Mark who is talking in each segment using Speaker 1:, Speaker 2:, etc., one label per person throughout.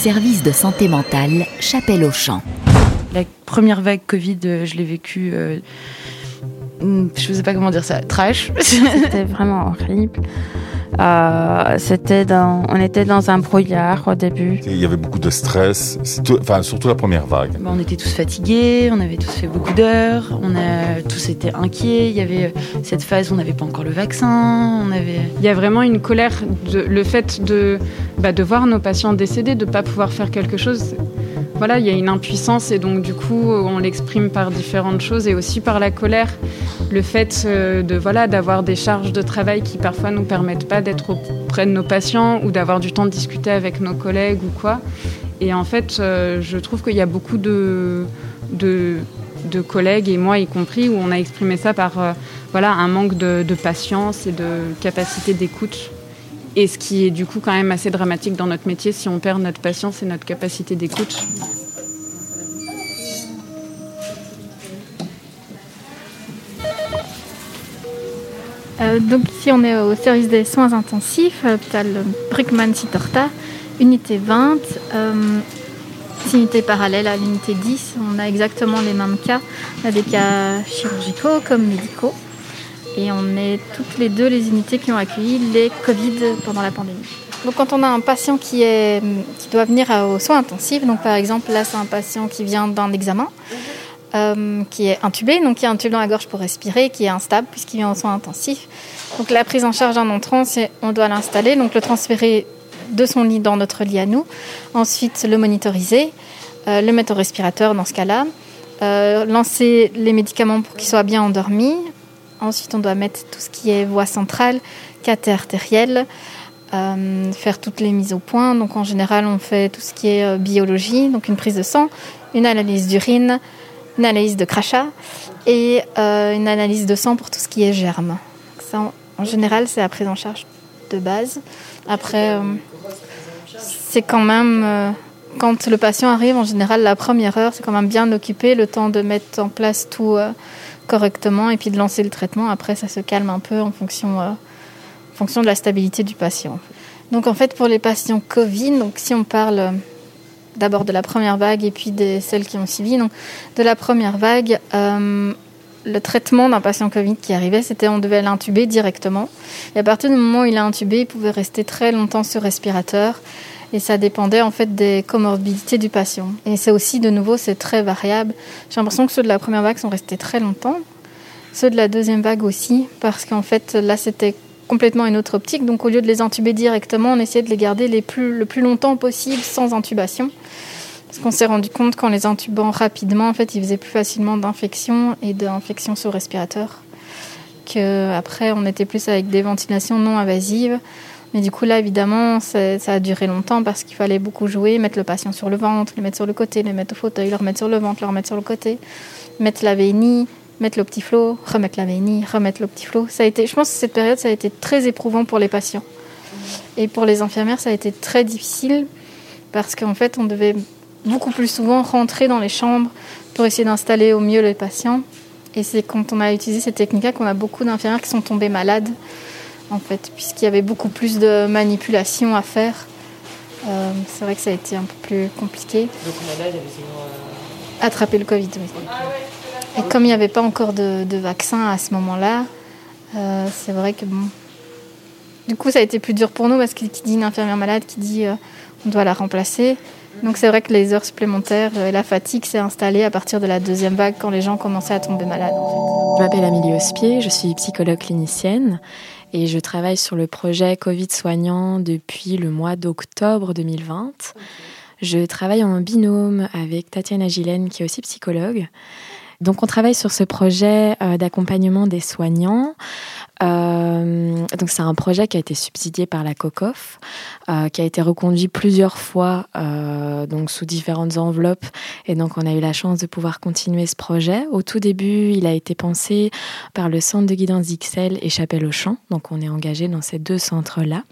Speaker 1: service de santé mentale Chapelle au Champ.
Speaker 2: La première vague Covid, euh, je l'ai vécue, euh, hmm, je ne sais pas comment dire ça, trash.
Speaker 3: C'était vraiment horrible. Euh, c'était dans, on était dans un brouillard au début.
Speaker 4: Il y avait beaucoup de stress, enfin, surtout la première vague.
Speaker 2: Bah, on était tous fatigués, on avait tous fait beaucoup d'heures, on a tous été inquiets. Il y avait cette phase où on n'avait pas encore le vaccin. On avait...
Speaker 5: Il y a vraiment une colère, de, le fait de, bah, de voir nos patients décédés, de ne pas pouvoir faire quelque chose voilà, il y a une impuissance et donc du coup on l'exprime par différentes choses et aussi par la colère, le fait euh, de voilà d'avoir des charges de travail qui parfois nous permettent pas d'être auprès de nos patients ou d'avoir du temps de discuter avec nos collègues ou quoi. Et en fait, euh, je trouve qu'il y a beaucoup de, collègues et moi y compris où on a exprimé ça par euh, voilà un manque de patience et de capacité d'écoute et ce qui est du coup quand même assez dramatique dans notre métier si on perd notre patience et notre capacité d'écoute.
Speaker 6: Euh, donc ici on est au service des soins intensifs, hôpital Brickman Sitorta, unité 20, euh, unité parallèle à l'unité 10. On a exactement les mêmes cas. On a des cas chirurgicaux comme médicaux. Et on est toutes les deux les unités qui ont accueilli les Covid pendant la pandémie. Donc quand on a un patient qui, est, qui doit venir aux soins intensifs, donc par exemple là c'est un patient qui vient d'un examen, euh, qui est intubé, donc qui a un tube dans la gorge pour respirer, qui est instable puisqu'il vient aux soins intensifs. Donc la prise en charge d'un entrant, c'est on doit l'installer, donc le transférer de son lit dans notre lit à nous, ensuite le monitoriser, euh, le mettre au respirateur dans ce cas-là, euh, lancer les médicaments pour qu'il soit bien endormi, Ensuite, on doit mettre tout ce qui est voie centrale, artériel, euh, faire toutes les mises au point. Donc, en général, on fait tout ce qui est euh, biologie, donc une prise de sang, une analyse d'urine, une analyse de crachat et euh, une analyse de sang pour tout ce qui est germe. Ça, en général, c'est la prise en charge de base. Après, c'est quand même quand le patient arrive, en général, la première heure, c'est quand même bien occupé, le temps de mettre en place tout, correctement et puis de lancer le traitement. Après, ça se calme un peu en fonction, euh, en fonction de la stabilité du patient. Donc en fait, pour les patients Covid, donc si on parle euh, d'abord de la première vague et puis de celles qui ont suivi, donc de la première vague, euh, le traitement d'un patient Covid qui arrivait, c'était on devait l'intuber directement. Et à partir du moment où il est intubé, il pouvait rester très longtemps sur respirateur et ça dépendait en fait des comorbidités du patient. Et c'est aussi, de nouveau, c'est très variable. J'ai l'impression que ceux de la première vague sont restés très longtemps, ceux de la deuxième vague aussi, parce qu'en fait là c'était complètement une autre optique. Donc au lieu de les intuber directement, on essayait de les garder les plus, le plus longtemps possible sans intubation. Parce qu'on s'est rendu compte qu'en les intubant rapidement, en fait, ils faisaient plus facilement d'infections et d'infections sur respirateur. Qu'après, on était plus avec des ventilations non invasives. Mais du coup, là, évidemment, ça a duré longtemps parce qu'il fallait beaucoup jouer, mettre le patient sur le ventre, le mettre sur le côté, le mettre au fauteuil, le remettre sur le ventre, le remettre sur le côté, mettre la vénie, mettre le petit flot, remettre la vénie, remettre le petit flot. Ça a été, je pense que cette période, ça a été très éprouvant pour les patients. Et pour les infirmières, ça a été très difficile parce qu'en fait, on devait beaucoup plus souvent rentrer dans les chambres pour essayer d'installer au mieux les patients. Et c'est quand on a utilisé cette technique-là qu'on a beaucoup d'infirmières qui sont tombées malades en fait, puisqu'il y avait beaucoup plus de manipulations à faire. Euh, c'est vrai que ça a été un peu plus compliqué. Donc là, il y avait euh, Attraper le Covid, oui. Et comme il n'y avait pas encore de, vaccin à ce moment-là, euh, c'est vrai que bon. Du coup, ça a été plus dur pour nous parce qu'il dit une infirmière malade qui dit on doit la remplacer. Donc c'est vrai que les heures supplémentaires et la fatigue s'est installée à partir de la deuxième vague quand les gens commençaient à tomber malades.
Speaker 7: Je m'appelle Amélie Ospier, je suis psychologue clinicienne et je travaille sur le projet Covid soignant depuis le mois d'octobre 2020. Je travaille en binôme avec Tatiana Gilène, qui est aussi psychologue. Donc on travaille sur ce projet euh, d'accompagnement des soignants. Euh, donc c'est un projet qui a été subsidié par la COCOF, euh, qui a été reconduit plusieurs fois, donc sous différentes enveloppes. Et donc on a eu la chance de pouvoir continuer ce projet. Au tout début, il a été pensé par le Centre de guidance d'Ixelles et Chapelle au Champ. Donc on est engagé dans ces deux centres-là.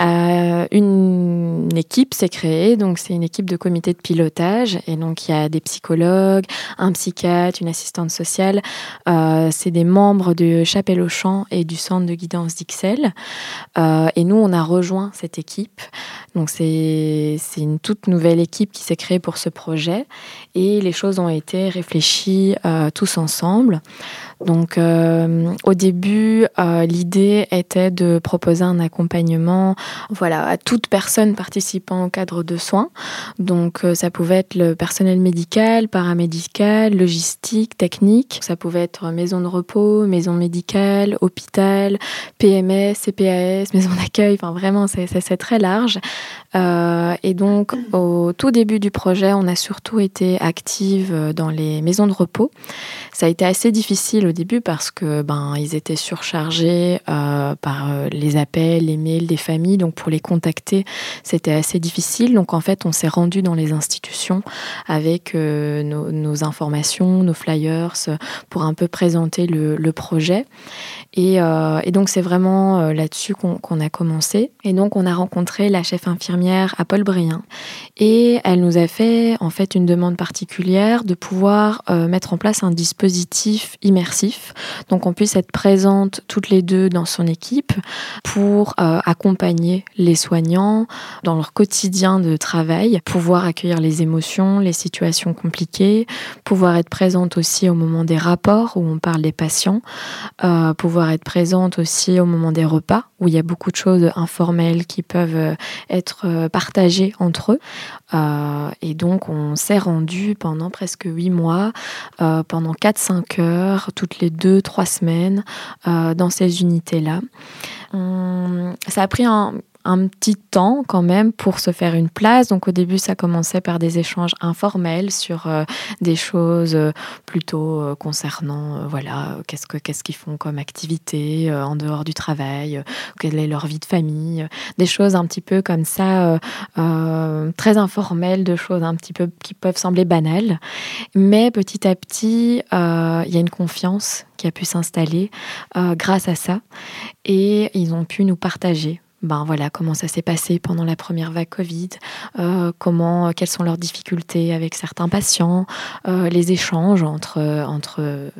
Speaker 7: Euh, une équipe s'est créée, donc c'est une équipe de comité de pilotage, et donc il y a des psychologues, un psychiatre, une assistante sociale, euh, c'est des membres de Chapelle au Champ et du centre de guidance d'Ixelles, euh, et nous on a rejoint cette équipe, donc c'est une toute nouvelle équipe qui s'est créée pour ce projet, et les choses ont été réfléchies tous ensemble. Donc euh, au début, euh, l'idée était de proposer un accompagnement voilà, à toute personne participant au cadre de soins. Donc euh, ça pouvait être le personnel médical, paramédical, logistique, technique. Ça pouvait être maison de repos, maison médicale, hôpital, PMS, CPAS, maison d'accueil. Enfin vraiment, c'est très large. et donc au tout début du projet, on a surtout été active dans les maisons de repos. Ça a été assez difficile au début parce que ben ils étaient surchargés euh, par euh, les appels, les mails des familles, donc pour les contacter c'était assez difficile. Donc en fait on s'est rendu dans les institutions avec euh, nos, informations, nos flyers pour un peu présenter le, projet. Et, donc c'est vraiment là-dessus qu'on a commencé. Et donc on a rencontré la chef infirmière à Paul Brien et elle nous a fait en fait une demande particulière de pouvoir mettre en place un dispositif immersif donc on puisse être présente toutes les deux dans son équipe pour euh, les soignants dans leur quotidien de travail, pouvoir accueillir les émotions, les situations compliquées, pouvoir être présente aussi au moment des rapports où on parle des patients, euh, pouvoir être présente aussi au moment des repas où il y a beaucoup de choses informelles qui peuvent euh, être partagées entre eux. et donc on s'est rendu pendant presque huit mois, pendant 4-5 heures, toutes les deux, trois semaines euh, dans ces unités-là. Ça a pris un, un petit temps quand même pour se faire une place. Donc au début, ça commençait par des échanges informels sur euh, des choses euh, plutôt euh, concernant, voilà, qu'est-ce que qu'est-ce qu'ils font comme activité en dehors du travail, quelle est leur vie de famille, des choses un petit peu comme ça, très informelles, de choses un petit peu qui peuvent sembler banales. Mais petit à petit, il y a une confiance qui a pu s'installer grâce à ça, et ils ont pu nous partager ben voilà comment ça s'est passé pendant la première vague Covid, euh, comment, quelles sont leurs difficultés avec certains patients, euh, les échanges entre entre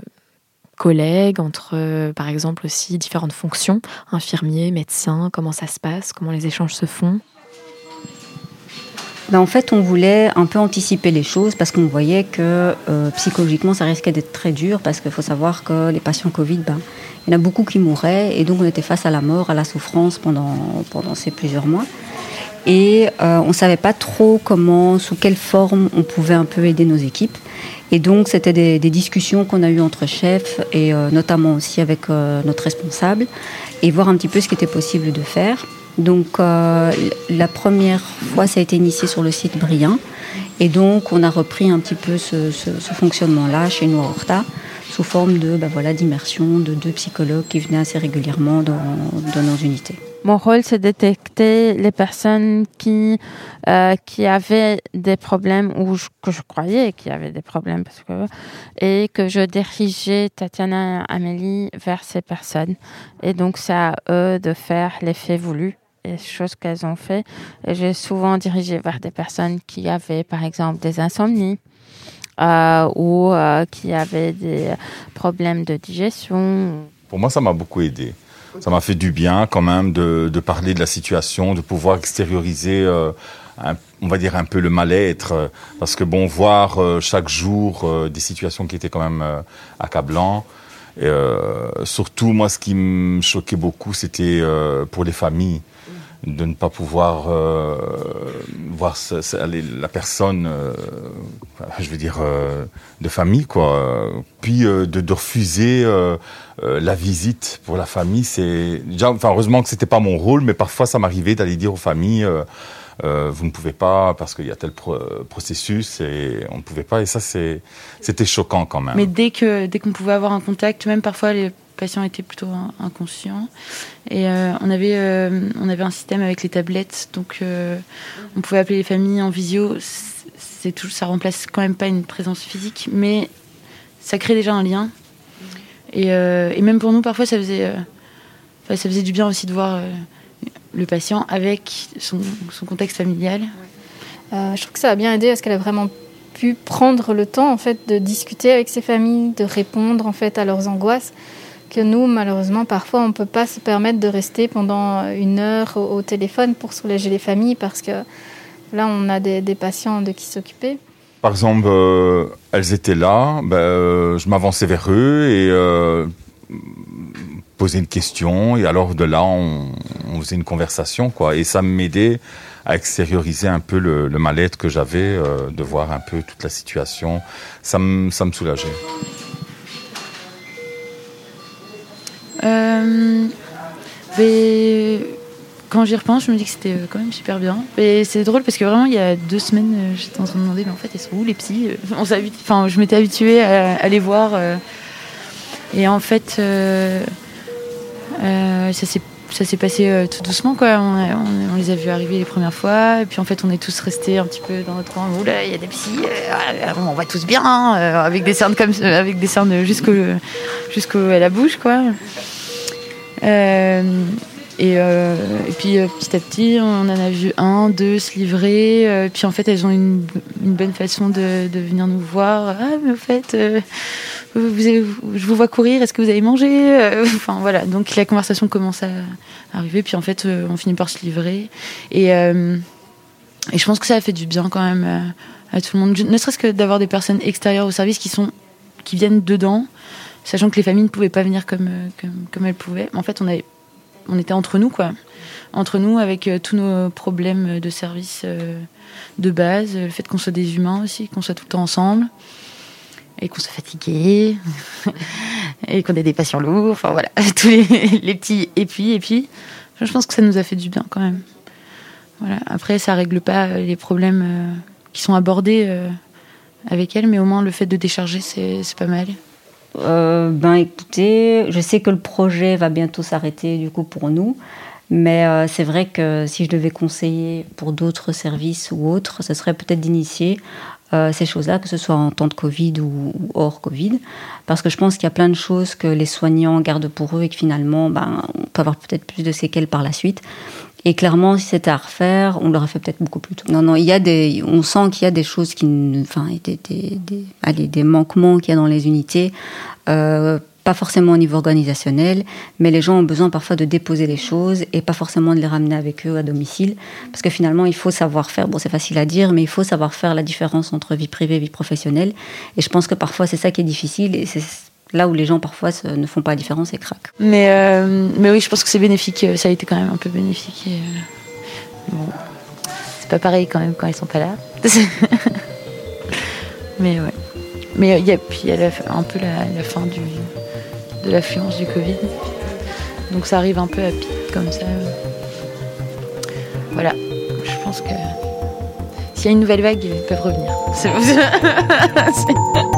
Speaker 7: collègues, entre par exemple aussi différentes fonctions, infirmiers, médecins, comment ça se passe, comment les échanges se font?
Speaker 8: Ben en fait, on voulait un peu anticiper les choses parce qu'on voyait que euh, psychologiquement, ça risquait d'être très dur parce qu'il faut savoir que les patients Covid, ben, il y en a beaucoup qui mouraient et donc on était face à la mort, à la souffrance pendant, pendant ces plusieurs mois. Et euh, on ne savait pas trop comment, sous quelle forme on pouvait un peu aider nos équipes. Et donc c'était des, discussions qu'on a eues entre chefs et euh, notamment aussi avec notre responsable et voir un petit peu ce qui était possible de faire. Donc euh, la première fois, ça a été initié sur le site Briand. Et donc on a repris un petit peu ce, fonctionnement-là chez nous à Horta, sous forme de bah, voilà, d'immersion de deux psychologues qui venaient assez régulièrement dans, nos unités.
Speaker 3: Mon rôle, c'est détecter les personnes qui, euh, qui avaient des problèmes ou que je croyais qu'il y avait des problèmes parce que, et que je dirigeais Tatiana et Amélie vers ces personnes. Et donc, c'est à eux de faire l'effet voulu les choses qu'elles ont fait. J'ai souvent dirigé vers des personnes qui avaient, par exemple, des insomnies euh, ou euh, qui avaient des problèmes de digestion.
Speaker 4: Pour moi, ça m'a beaucoup aidé. Ça m'a fait du bien quand même de, parler de la situation, de pouvoir extérioriser, euh, on va dire un peu le mal-être, parce que bon, voir chaque jour des situations qui étaient quand même accablantes. Surtout, moi, ce qui me choquait beaucoup, c'était pour les familles de ne pas pouvoir euh, voir la personne, euh, je veux dire, euh, de famille, quoi. Puis de, refuser la visite pour la famille, c'est heureusement que c'était pas mon rôle, mais parfois ça m'arrivait d'aller dire aux familles. vous ne pouvez pas parce qu'il y a tel processus et on ne pouvait pas et ça c'était choquant quand même.
Speaker 2: Mais dès que dès qu'on pouvait avoir un contact, même parfois les patient était plutôt inconscient. Et euh, on, avait, euh, on avait un système avec les tablettes, donc euh, on pouvait appeler les familles en visio. C'est tout, ça remplace quand même pas une présence physique, mais ça crée déjà un lien. Et, même pour nous, parfois, ça faisait, ça faisait du bien aussi de voir le patient avec son, contexte familial.
Speaker 6: je trouve que ça a bien aidé parce qu'elle a vraiment pu prendre le temps en fait de discuter avec ses familles, de répondre en fait à leurs angoisses que nous malheureusement parfois on peut pas se permettre de rester pendant une heure au, téléphone pour soulager les familles parce que là on a des, patients de qui s'occuper.
Speaker 4: Par exemple, euh, elles étaient là, ben, euh, je m'avançais vers eux et euh, posais une question et alors de là on, faisait une conversation quoi et ça m'aidait à extérioriser un peu le, mal-être que j'avais, euh, de voir un peu toute la situation. Ça me soulageait.
Speaker 2: Mais quand j'y repense, je me dis que c'était euh, quand même super bien. Et c'est drôle parce que vraiment, il y a deux semaines, j'étais en train de demander, mais en fait, elles sont où les psys On enfin, Je m'étais habituée à, les voir. et en fait, ça s'est passé euh, tout doucement quoi. On, les a vus arriver les premières fois et puis en fait on est tous restés un petit peu dans notre coin. Oula, il y a des psys, euh, on va tous bien euh, avec des cernes comme avec des cernes jusqu'au jusqu'au à la bouche quoi. Et, puis petit à petit, on en a vu un, deux se livrer. puis en fait, elles ont une, une bonne façon de, venir nous voir. Ah, mais au fait, je vous vois courir, est-ce que vous avez mangé euh, Enfin voilà, donc la conversation commence à arriver, puis en fait euh, on finit par se livrer. Et, euh, et je pense que ça a fait du bien quand même à tout le monde, ne serait-ce que d'avoir des personnes extérieures au service qui, sont, qui viennent dedans, sachant que les familles ne pouvaient pas venir comme, comme, elles pouvaient. En fait on, était entre nous, quoi. Entre nous avec tous nos problèmes de service de base, le fait qu'on soit des humains aussi, qu'on soit tout le temps ensemble et qu'on soit fatigué et qu'on ait des patients lourds, enfin voilà, tous les, petits et puis et puis je pense que ça nous a fait du bien quand même. Voilà. Après ça règle pas les problèmes euh, qui sont abordés euh, avec elle, mais au moins le fait de décharger c'est pas mal.
Speaker 8: Euh, ben écoutez, je sais que le projet va bientôt s'arrêter du coup pour nous. Mais c'est vrai que si je devais conseiller pour d'autres services ou autres, ce serait peut-être d'initier euh, ces choses-là, que ce soit en temps de Covid ou, hors Covid, parce que je pense qu'il y a plein de choses que les soignants gardent pour eux et que finalement, ben, on peut avoir peut-être plus de séquelles par la suite. Et clairement, si c'était à refaire, on l'aurait fait peut-être beaucoup plus tôt. Non, non, il y a des, on sent qu'il y a des choses qui, enfin, des, des, allez, des manquements qu'il y a dans les unités. Euh, pas forcément au niveau organisationnel, mais les gens ont besoin parfois de déposer les choses et pas forcément de les ramener avec eux à domicile. Parce que finalement, il faut savoir faire, bon c'est facile à dire, mais il faut savoir faire la différence entre vie privée et vie professionnelle. Et je pense que parfois c'est ça qui est difficile et c'est là où les gens parfois ne font pas la différence et craquent.
Speaker 2: Mais, euh, mais oui, je pense que c'est bénéfique, ça a été quand même un peu bénéfique. Et, euh, bon, c'est pas pareil quand même quand ils sont pas là. mais ouais. Mais il y a, puis il y a un peu la, la fin du, de l'affluence du Covid. Donc ça arrive un peu à pic comme ça. Voilà, je pense que s'il y a une nouvelle vague, ils peuvent revenir.